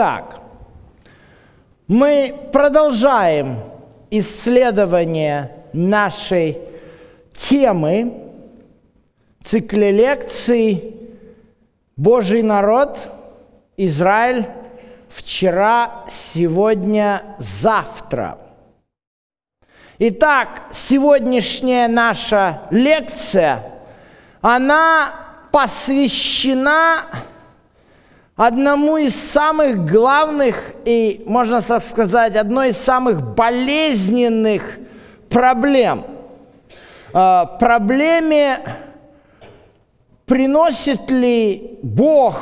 Итак, мы продолжаем исследование нашей темы цикле лекций «Божий народ, Израиль, вчера, сегодня, завтра». Итак, сегодняшняя наша лекция, она посвящена одному из самых главных и, можно так сказать, одной из самых болезненных проблем. А, проблеме, приносит ли Бог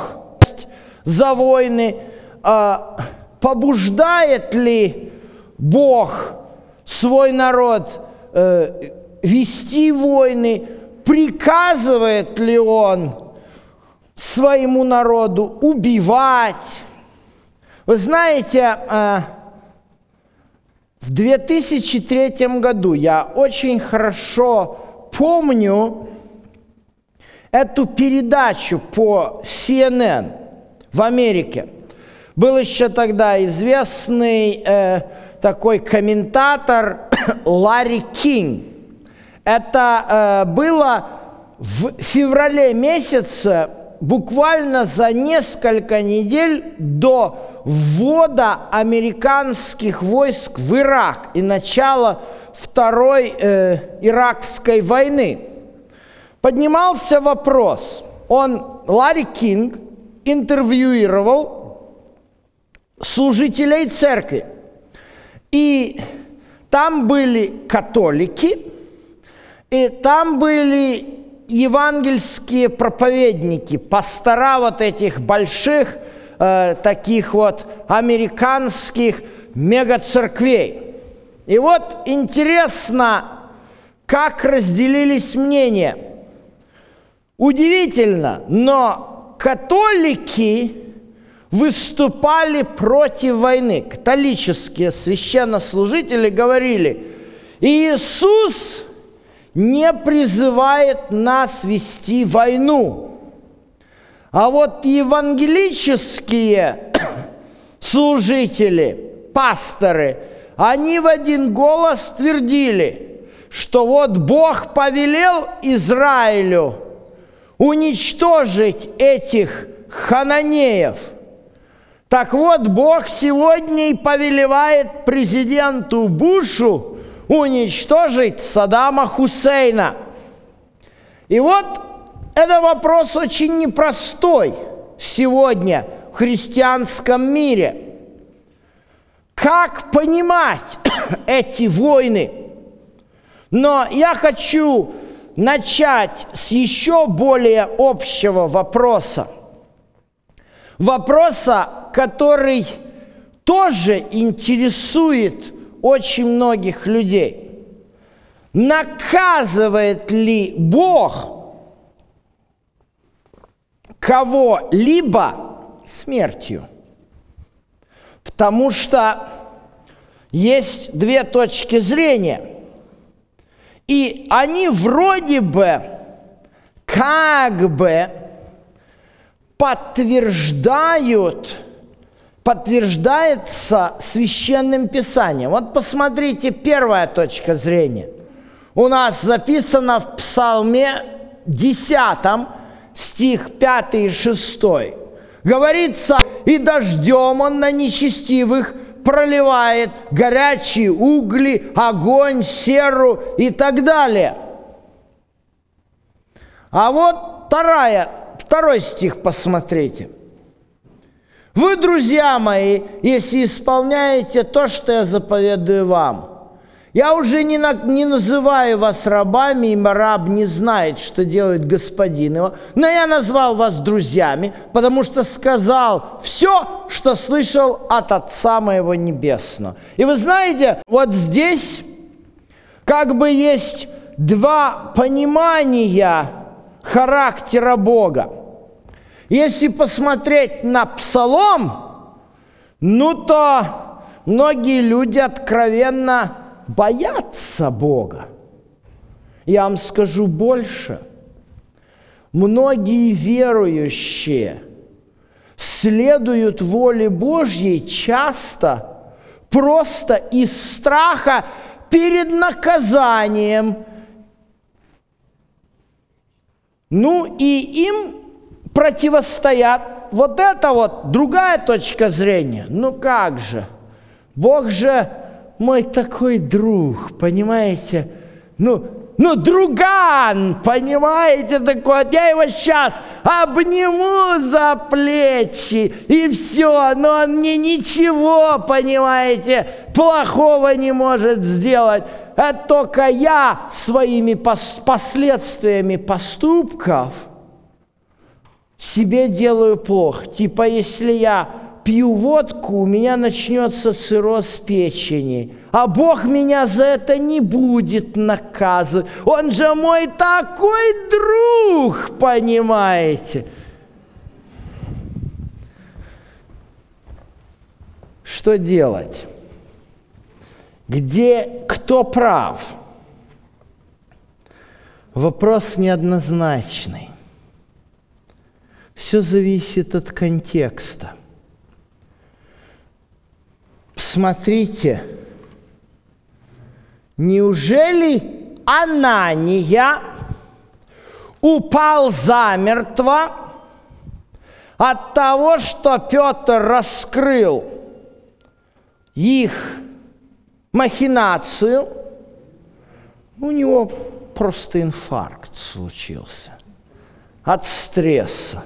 за войны, а, побуждает ли Бог свой народ э, вести войны, приказывает ли Он своему народу убивать. Вы знаете, э, в 2003 году я очень хорошо помню эту передачу по CNN в Америке. Был еще тогда известный э, такой комментатор Ларри Кинг. Это э, было в феврале месяце буквально за несколько недель до ввода американских войск в Ирак и начала Второй э, Иракской войны. Поднимался вопрос, он, Ларри Кинг, интервьюировал служителей церкви. И там были католики, и там были евангельские проповедники, пастора вот этих больших, э, таких вот американских мегацерквей. И вот интересно, как разделились мнения. Удивительно, но католики выступали против войны. Католические священнослужители говорили, Иисус не призывает нас вести войну. А вот евангелические служители, пасторы, они в один голос твердили, что вот Бог повелел Израилю уничтожить этих хананеев. Так вот, Бог сегодня и повелевает президенту Бушу уничтожить Саддама Хусейна. И вот это вопрос очень непростой сегодня в христианском мире. Как понимать эти войны? Но я хочу начать с еще более общего вопроса. Вопроса, который тоже интересует очень многих людей. Наказывает ли Бог кого-либо смертью? Потому что есть две точки зрения. И они вроде бы как бы подтверждают подтверждается священным писанием. Вот посмотрите, первая точка зрения. У нас записано в Псалме 10, стих 5 и 6. Говорится, «И дождем он на нечестивых проливает горячие угли, огонь, серу и так далее». А вот вторая, второй стих посмотрите – вы, друзья мои, если исполняете то, что я заповедую вам, я уже не, на, не называю вас рабами, и раб не знает, что делает господин его, но я назвал вас друзьями, потому что сказал все, что слышал от Отца моего Небесного. И вы знаете, вот здесь как бы есть два понимания характера Бога. Если посмотреть на Псалом, ну то многие люди откровенно боятся Бога. Я вам скажу больше. Многие верующие следуют воле Божьей часто просто из страха перед наказанием. Ну и им противостоят вот это вот другая точка зрения. Ну как же? Бог же мой такой друг, понимаете? Ну, ну, друган, понимаете, такой, я его сейчас обниму за плечи, и все, но он мне ничего, понимаете, плохого не может сделать. Это только я своими пос последствиями поступков себе делаю плохо. Типа, если я пью водку, у меня начнется цирроз печени. А Бог меня за это не будет наказывать. Он же мой такой друг, понимаете? Что делать? Где кто прав? Вопрос неоднозначный. Все зависит от контекста. Смотрите, неужели Анания упал замертво от того, что Петр раскрыл их махинацию, у него просто инфаркт случился от стресса.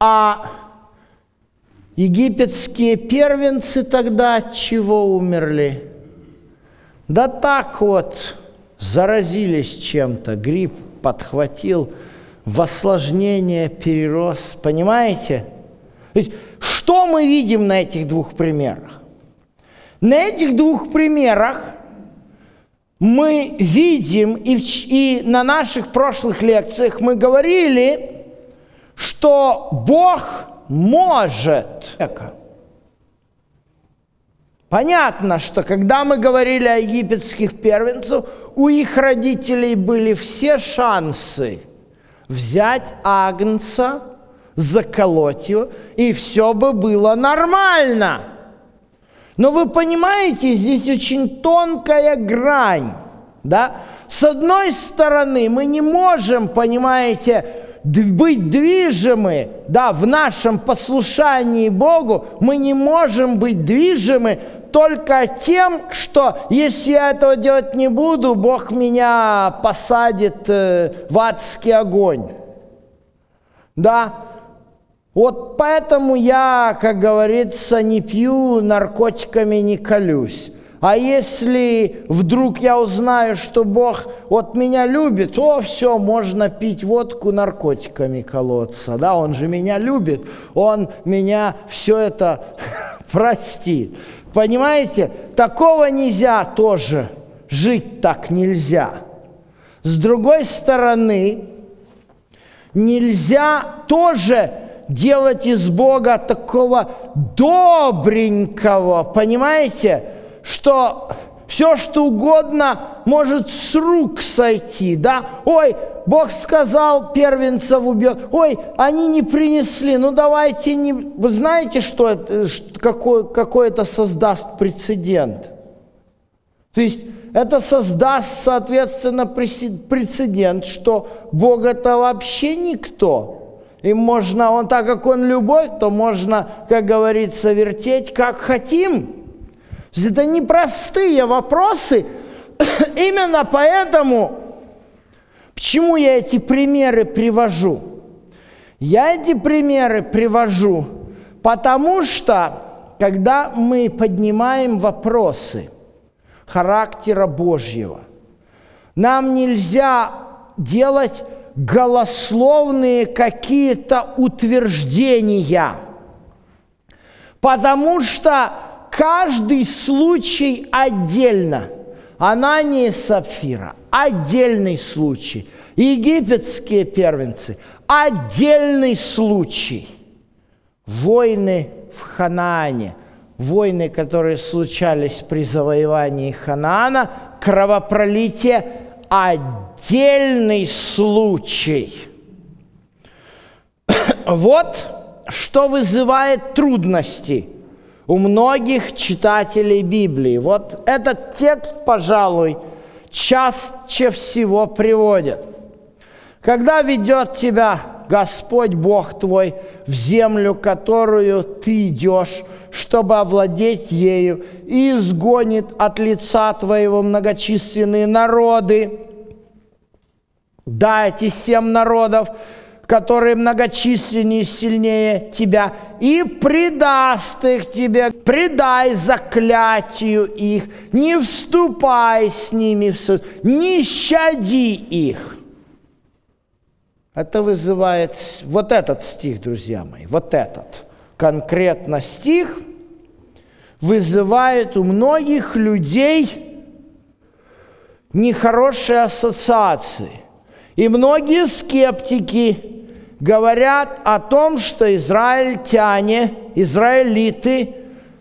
А Египетские первенцы тогда от чего умерли? Да так вот, заразились чем-то, грипп подхватил, в перерос, понимаете? То есть, что мы видим на этих двух примерах? На этих двух примерах мы видим, и, в, и на наших прошлых лекциях мы говорили, что Бог может. Понятно, что когда мы говорили о египетских первенцах, у их родителей были все шансы взять агнца, заколоть его, и все бы было нормально. Но вы понимаете, здесь очень тонкая грань. Да? С одной стороны, мы не можем, понимаете, быть движимы, да, в нашем послушании Богу, мы не можем быть движимы только тем, что если я этого делать не буду, Бог меня посадит э, в адский огонь. Да, вот поэтому я, как говорится, не пью, наркотиками не колюсь. А если вдруг я узнаю, что Бог вот меня любит, то все, можно пить водку, наркотиками колоться. Да, Он же меня любит, Он меня все это простит. Понимаете, такого нельзя тоже, жить так нельзя. С другой стороны, нельзя тоже делать из Бога такого добренького, понимаете, что все, что угодно может с рук сойти, да? Ой, Бог сказал первенцев убил, ой, они не принесли, ну давайте не... Вы знаете, что это, какой, какой это создаст прецедент? То есть это создаст, соответственно, прецедент, что Бог это вообще никто. И можно, он так как он любовь, то можно, как говорится, вертеть как хотим – это непростые вопросы. Именно поэтому, почему я эти примеры привожу? Я эти примеры привожу, потому что, когда мы поднимаем вопросы характера Божьего, нам нельзя делать голословные какие-то утверждения, потому что каждый случай отдельно. Анания и Сапфира – отдельный случай. Египетские первенцы – отдельный случай. Войны в Ханаане, войны, которые случались при завоевании Ханаана, кровопролитие – отдельный случай. Вот что вызывает трудности у многих читателей Библии. Вот этот текст, пожалуй, чаще всего приводят. Когда ведет тебя Господь Бог твой в землю, которую ты идешь, чтобы овладеть ею, и изгонит от лица твоего многочисленные народы. Да, эти семь народов, которые многочисленнее и сильнее тебя, и предаст их тебе, предай заклятию их, не вступай с ними в суд, не щади их. Это вызывает вот этот стих, друзья мои, вот этот конкретно стих вызывает у многих людей нехорошие ассоциации. И многие скептики говорят о том, что израильтяне, израилиты,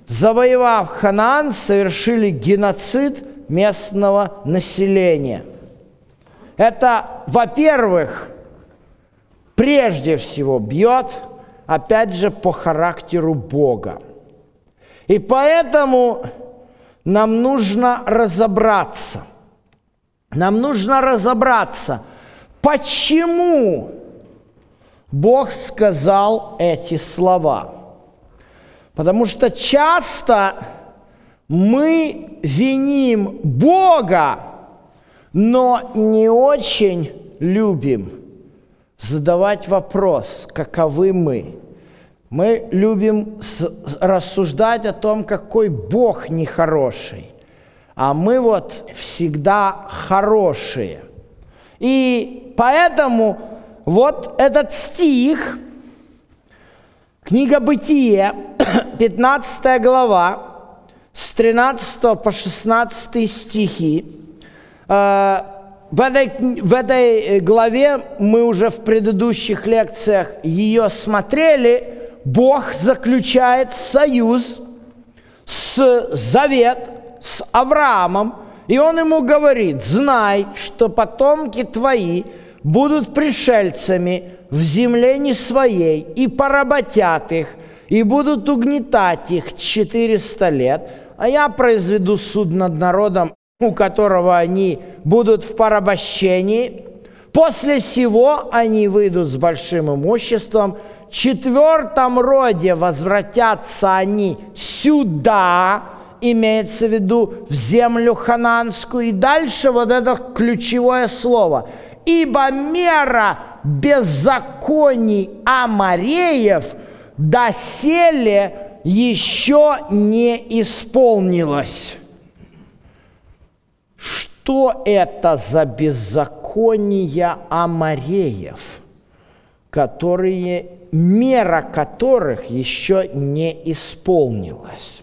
завоевав Ханаан, совершили геноцид местного населения. Это, во-первых, прежде всего бьет, опять же, по характеру Бога. И поэтому нам нужно разобраться. Нам нужно разобраться, почему Бог сказал эти слова. Потому что часто мы виним Бога, но не очень любим задавать вопрос, каковы мы. Мы любим рассуждать о том, какой Бог нехороший, а мы вот всегда хорошие. И поэтому вот этот стих, книга Бытие, 15 глава, с 13 по 16 стихи, э, в этой, в этой э, главе мы уже в предыдущих лекциях ее смотрели. Бог заключает союз с завет с Авраамом, и он ему говорит, знай, что потомки твои будут пришельцами в земле не своей, и поработят их, и будут угнетать их 400 лет, а я произведу суд над народом у которого они будут в порабощении. После всего они выйдут с большим имуществом. В четвертом роде возвратятся они сюда, имеется в виду в землю хананскую. И дальше вот это ключевое слово. «Ибо мера беззаконий Амареев доселе еще не исполнилась». Что это за беззакония Амареев, которые, мера которых еще не исполнилась?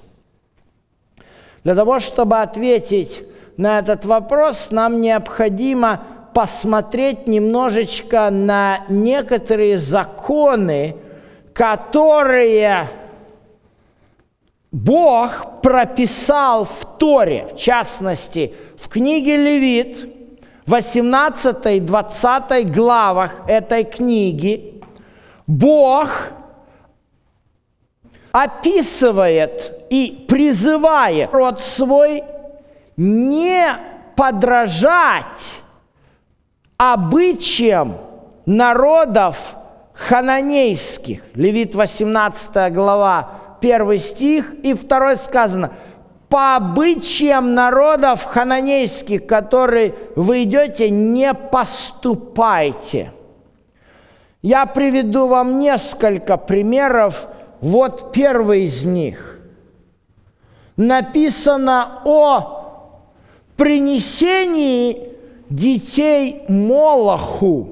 Для того, чтобы ответить на этот вопрос, нам необходимо посмотреть немножечко на некоторые законы, которые Бог прописал в Торе, в частности, в книге Левит, 18-20 главах этой книги, Бог описывает и призывает род свой не подражать обычаям народов хананейских. Левит 18 глава первый стих, и второй сказано, по обычаям народов хананейских, которые вы идете, не поступайте. Я приведу вам несколько примеров. Вот первый из них. Написано о принесении детей Молоху.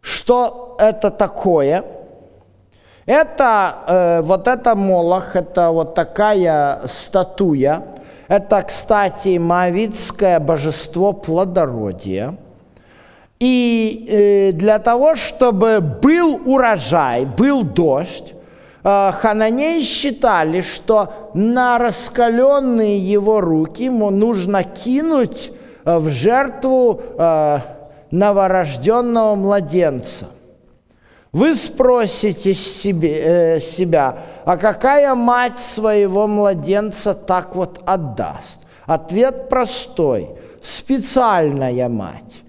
Что это такое – это, э, вот это Молох, это вот такая статуя. Это, кстати, маавитское божество плодородия. И э, для того, чтобы был урожай, был дождь, э, хананеи считали, что на раскаленные его руки ему нужно кинуть э, в жертву э, новорожденного младенца. Вы спросите себе, э, себя, а какая мать своего младенца так вот отдаст? Ответ простой. Специальная мать.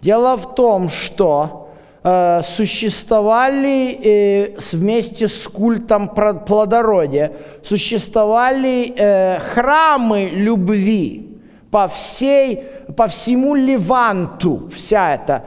Дело в том, что э, существовали э, вместе с культом плодородия, существовали э, храмы любви по всей, по всему Леванту, вся эта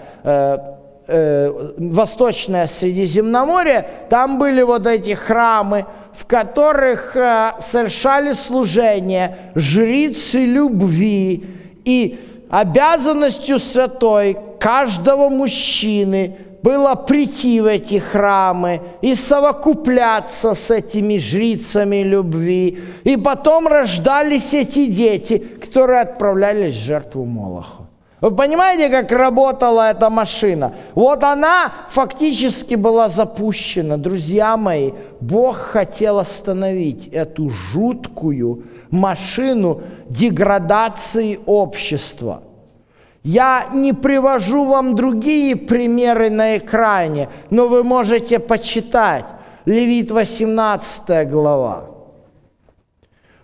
Восточное Средиземноморье, там были вот эти храмы, в которых совершали служение жрицы любви, и обязанностью святой каждого мужчины было прийти в эти храмы и совокупляться с этими жрицами любви. И потом рождались эти дети, которые отправлялись в жертву Молоху. Вы понимаете, как работала эта машина? Вот она фактически была запущена. Друзья мои, Бог хотел остановить эту жуткую машину деградации общества. Я не привожу вам другие примеры на экране, но вы можете почитать. Левит 18 глава.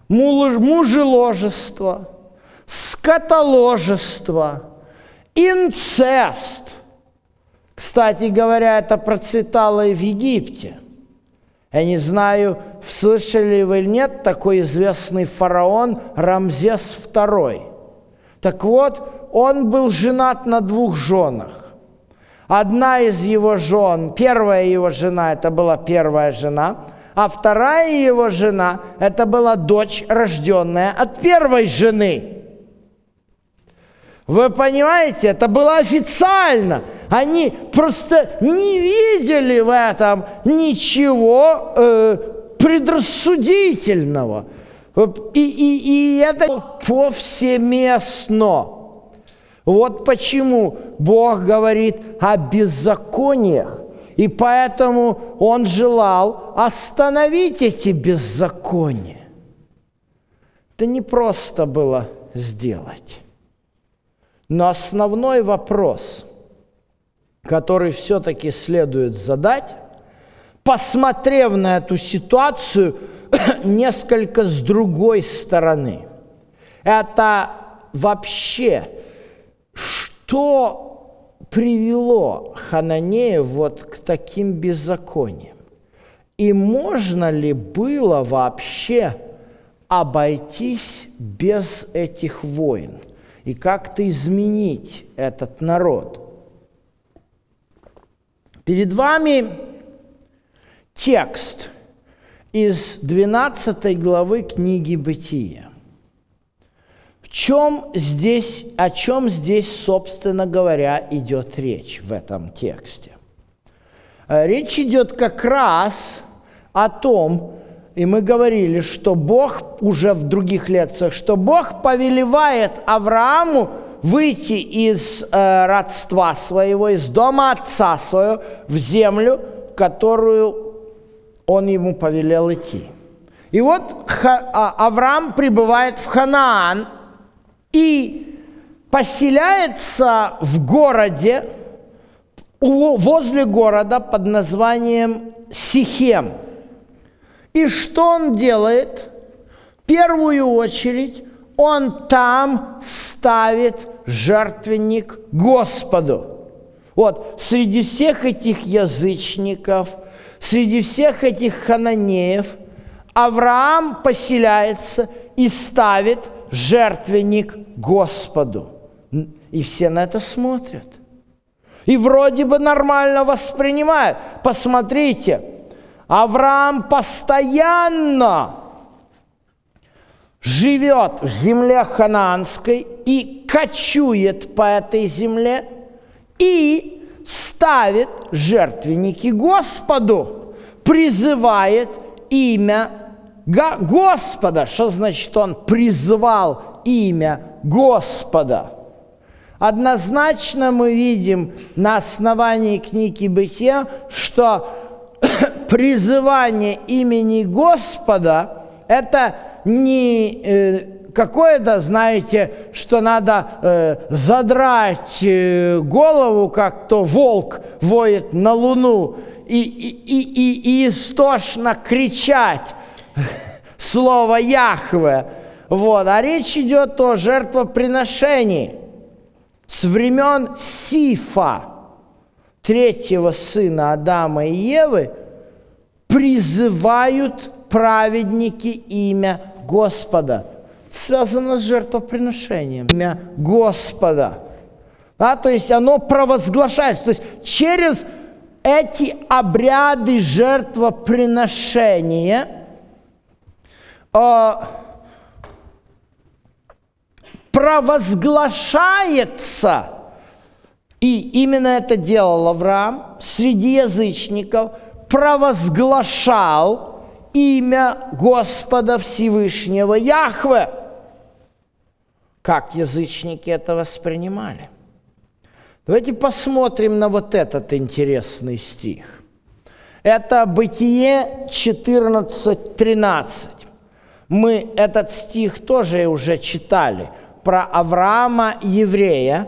Мужеложество – скотоложество, инцест. Кстати говоря, это процветало и в Египте. Я не знаю, слышали вы или нет, такой известный фараон Рамзес II. Так вот, он был женат на двух женах. Одна из его жен, первая его жена, это была первая жена, а вторая его жена, это была дочь, рожденная от первой жены – вы понимаете, это было официально. Они просто не видели в этом ничего э, предрассудительного. И, и, и это повсеместно. Вот почему Бог говорит о беззакониях. И поэтому Он желал остановить эти беззакония. Это не просто было сделать. Но основной вопрос, который все-таки следует задать, посмотрев на эту ситуацию несколько с другой стороны, это вообще, что привело Хананея вот к таким беззакониям? И можно ли было вообще обойтись без этих войн? и как-то изменить этот народ. Перед вами текст из 12 главы книги «Бытия». В чем здесь, о чем здесь, собственно говоря, идет речь в этом тексте? Э, речь идет как раз о том, и мы говорили, что Бог, уже в других лекциях, что Бог повелевает Аврааму выйти из э, родства своего, из дома отца своего, в землю, которую он ему повелел идти. И вот Ха, а, Авраам прибывает в Ханаан и поселяется в городе, возле города под названием Сихем – и что он делает? В первую очередь он там ставит жертвенник Господу. Вот среди всех этих язычников, среди всех этих хананеев, Авраам поселяется и ставит жертвенник Господу. И все на это смотрят. И вроде бы нормально воспринимают. Посмотрите, Авраам постоянно живет в земле ханаанской и кочует по этой земле и ставит жертвенники Господу, призывает имя Господа. Что значит он призывал имя Господа? Однозначно мы видим на основании книги Бытия, что призывание имени Господа – это не э, какое-то, знаете, что надо э, задрать э, голову, как то волк воет на луну, и, и, и, и истошно кричать слово Яхве. Вот. А речь идет о жертвоприношении с времен Сифа, третьего сына Адама и Евы, призывают праведники имя Господа. Связано с жертвоприношением. Имя Господа. Да, то есть оно провозглашается. То есть через эти обряды жертвоприношения провозглашается, и именно это делал Авраам среди язычников, провозглашал имя Господа Всевышнего Яхве. Как язычники это воспринимали? Давайте посмотрим на вот этот интересный стих. Это Бытие 14.13. Мы этот стих тоже уже читали про Авраама еврея,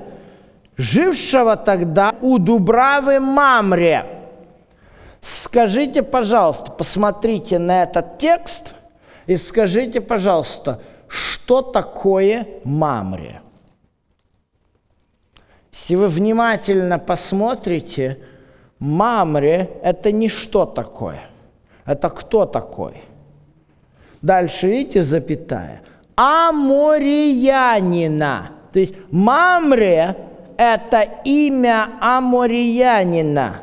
жившего тогда у Дубравы Мамре. Скажите, пожалуйста, посмотрите на этот текст и скажите, пожалуйста, что такое Мамре? Если вы внимательно посмотрите, Мамре – это не что такое. Это кто такой? Дальше, видите, запятая. Амориянина. То есть Мамре – это имя Амориянина.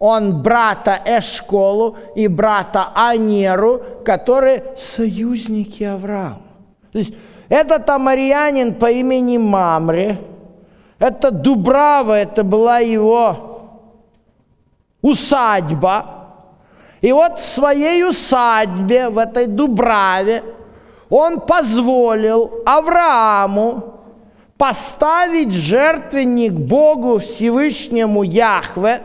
Он брата Эшколу и брата Анеру, которые союзники Авраама. То есть этот амариянин по имени Мамре – это Дубрава, это была его усадьба. И вот в своей усадьбе, в этой Дубраве, он позволил Аврааму поставить жертвенник Богу Всевышнему Яхве,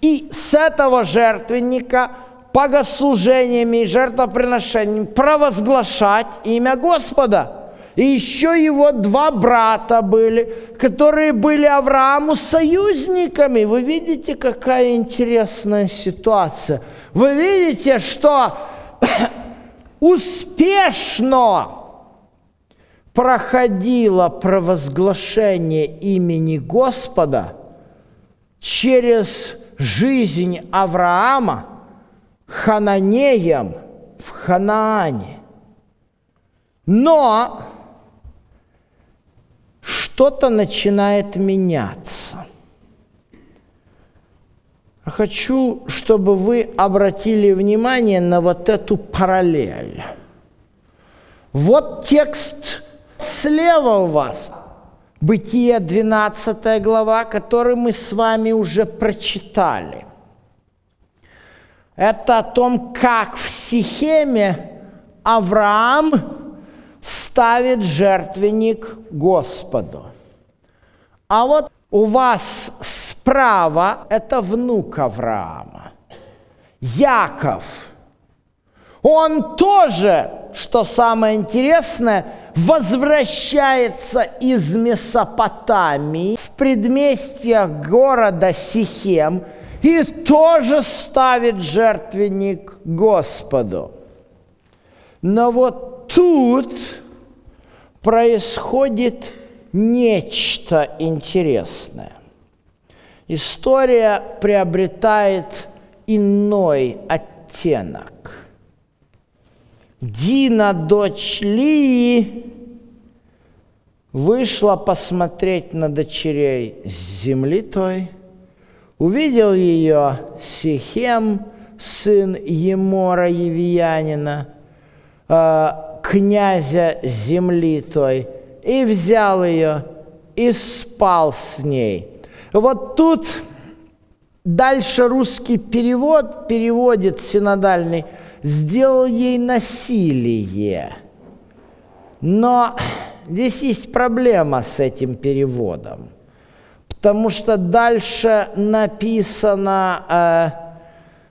и с этого жертвенника богослужениями и жертвоприношениями провозглашать имя Господа – и еще его два брата были, которые были Аврааму союзниками. Вы видите, какая интересная ситуация. Вы видите, что успешно проходило провозглашение имени Господа через жизнь Авраама Хананеем в Ханаане. Но что-то начинает меняться. Хочу, чтобы вы обратили внимание на вот эту параллель. Вот текст слева у вас. Бытие 12 глава, который мы с вами уже прочитали. Это о том, как в Сихеме Авраам ставит жертвенник Господу. А вот у вас справа это внук Авраама, Яков. Он тоже, что самое интересное, возвращается из Месопотамии в предместьях города Сихем и тоже ставит жертвенник Господу. Но вот тут происходит нечто интересное. История приобретает иной оттенок. Дина, дочь Лии, вышла посмотреть на дочерей с земли той, увидел ее Сихем, сын Емора Евиянина, а, князя земли той, и взял ее, и спал с ней. Вот тут дальше русский перевод переводит синодальный, сделал ей насилие. Но здесь есть проблема с этим переводом, потому что дальше написано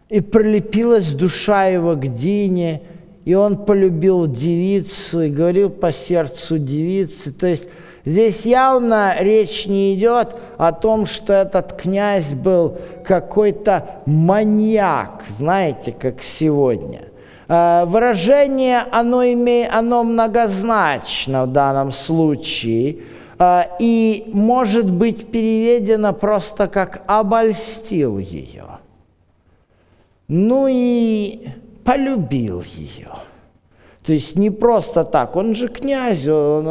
э, «и прилепилась душа его к Дине, и он полюбил девицу и говорил по сердцу девицы. То есть Здесь явно речь не идет о том, что этот князь был какой-то маньяк, знаете, как сегодня. Э, выражение, оно, имеет, оно многозначно в данном случае э, и может быть переведено просто как «обольстил ее». Ну и полюбил ее. То есть не просто так, он же князь, он,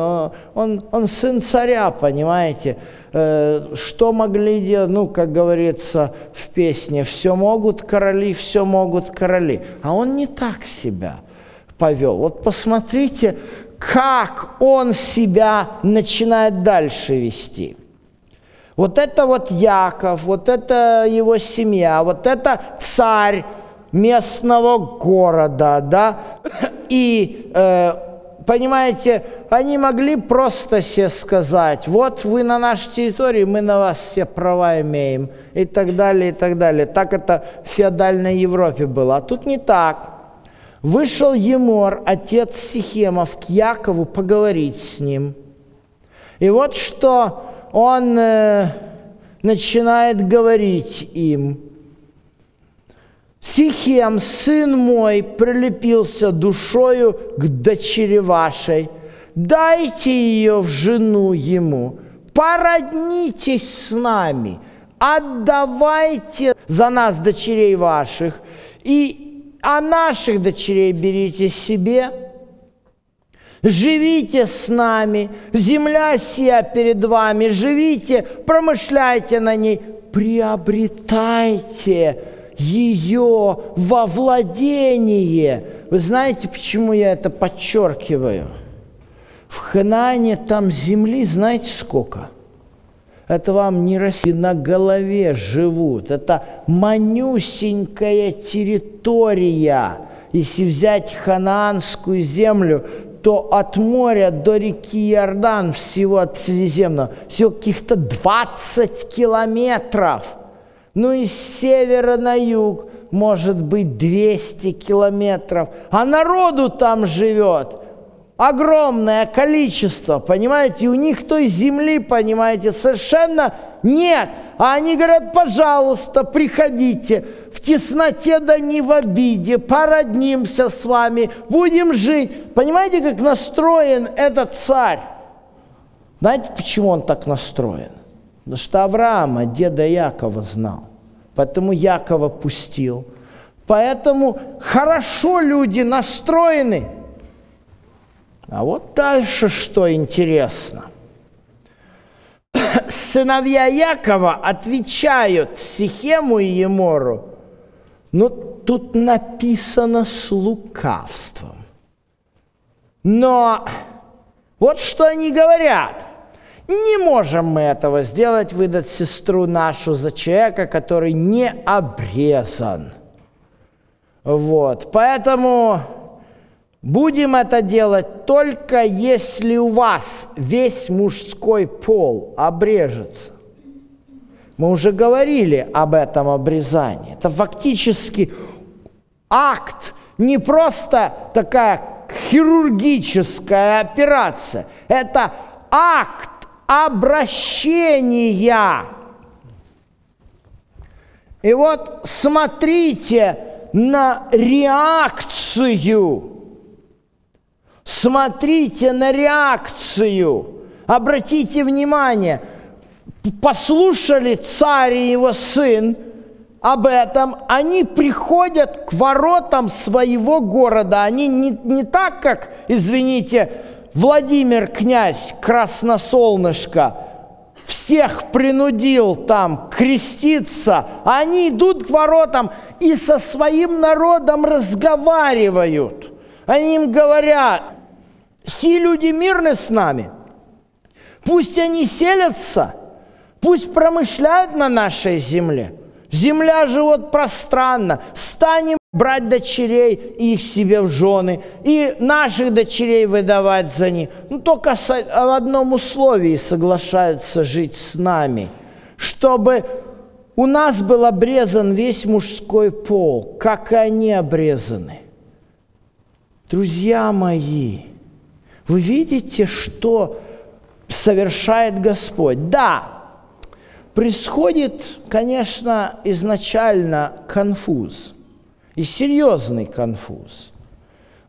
он, он сын царя, понимаете. Э, что могли делать, ну, как говорится в песне, все могут короли, все могут короли. А он не так себя повел. Вот посмотрите, как он себя начинает дальше вести. Вот это вот Яков, вот это его семья, вот это царь, местного города, да, и, э, понимаете, они могли просто себе сказать, вот вы на нашей территории, мы на вас все права имеем, и так далее, и так далее. Так это в феодальной Европе было, а тут не так. Вышел Емор, отец Сихемов, к Якову поговорить с ним. И вот что он э, начинает говорить им – Сихем, сын мой, прилепился душою к дочери вашей. Дайте ее в жену ему, породнитесь с нами, отдавайте за нас дочерей ваших, и а наших дочерей берите себе. Живите с нами, земля сия перед вами, живите, промышляйте на ней, приобретайте ее во владение. Вы знаете, почему я это подчеркиваю? В Ханане там земли, знаете сколько? Это вам не Россия, на голове живут. Это манюсенькая территория. Если взять ханаанскую землю, то от моря до реки Иордан всего от Средиземного всего каких-то 20 километров – ну и с севера на юг может быть 200 километров, а народу там живет огромное количество, понимаете, у них той земли, понимаете, совершенно нет. А они говорят, пожалуйста, приходите, в тесноте да не в обиде, породнимся с вами, будем жить. Понимаете, как настроен этот царь? Знаете, почему он так настроен? Потому что Авраама, деда Якова, знал. Поэтому Якова пустил. Поэтому хорошо люди настроены. А вот дальше что интересно. Сыновья Якова отвечают Сихему и Емору. Но тут написано с лукавством. Но вот что они говорят – не можем мы этого сделать, выдать сестру нашу за человека, который не обрезан. Вот, поэтому будем это делать только если у вас весь мужской пол обрежется. Мы уже говорили об этом обрезании. Это фактически акт, не просто такая хирургическая операция. Это акт обращения. И вот смотрите на реакцию. Смотрите на реакцию. Обратите внимание, послушали царь и его сын об этом, они приходят к воротам своего города. Они не, не так, как, извините, Владимир князь Красносолнышко всех принудил там креститься, а они идут к воротам и со своим народом разговаривают. Они им говорят, все люди мирны с нами, пусть они селятся, пусть промышляют на нашей земле. Земля живет пространно, станем брать дочерей и их себе в жены, и наших дочерей выдавать за них. Ну, только в одном условии соглашаются жить с нами, чтобы у нас был обрезан весь мужской пол, как и они обрезаны. Друзья мои, вы видите, что совершает Господь. Да, происходит, конечно, изначально конфуз, и серьезный конфуз.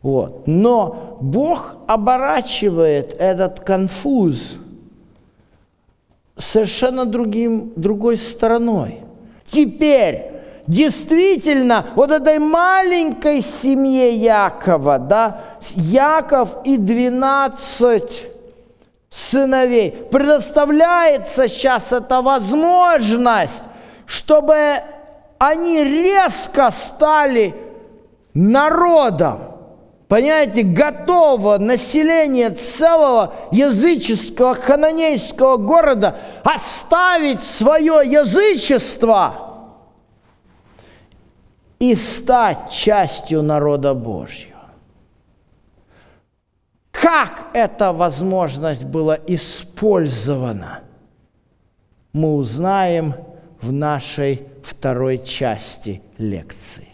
Вот. Но Бог оборачивает этот конфуз совершенно другим, другой стороной. Теперь действительно вот этой маленькой семье Якова, да, Яков и 12 сыновей, предоставляется сейчас эта возможность, чтобы они резко стали народом. Понимаете, готово население целого языческого хананейского города оставить свое язычество – и стать частью народа Божьего. Как эта возможность была использована, мы узнаем в нашей второй части лекции.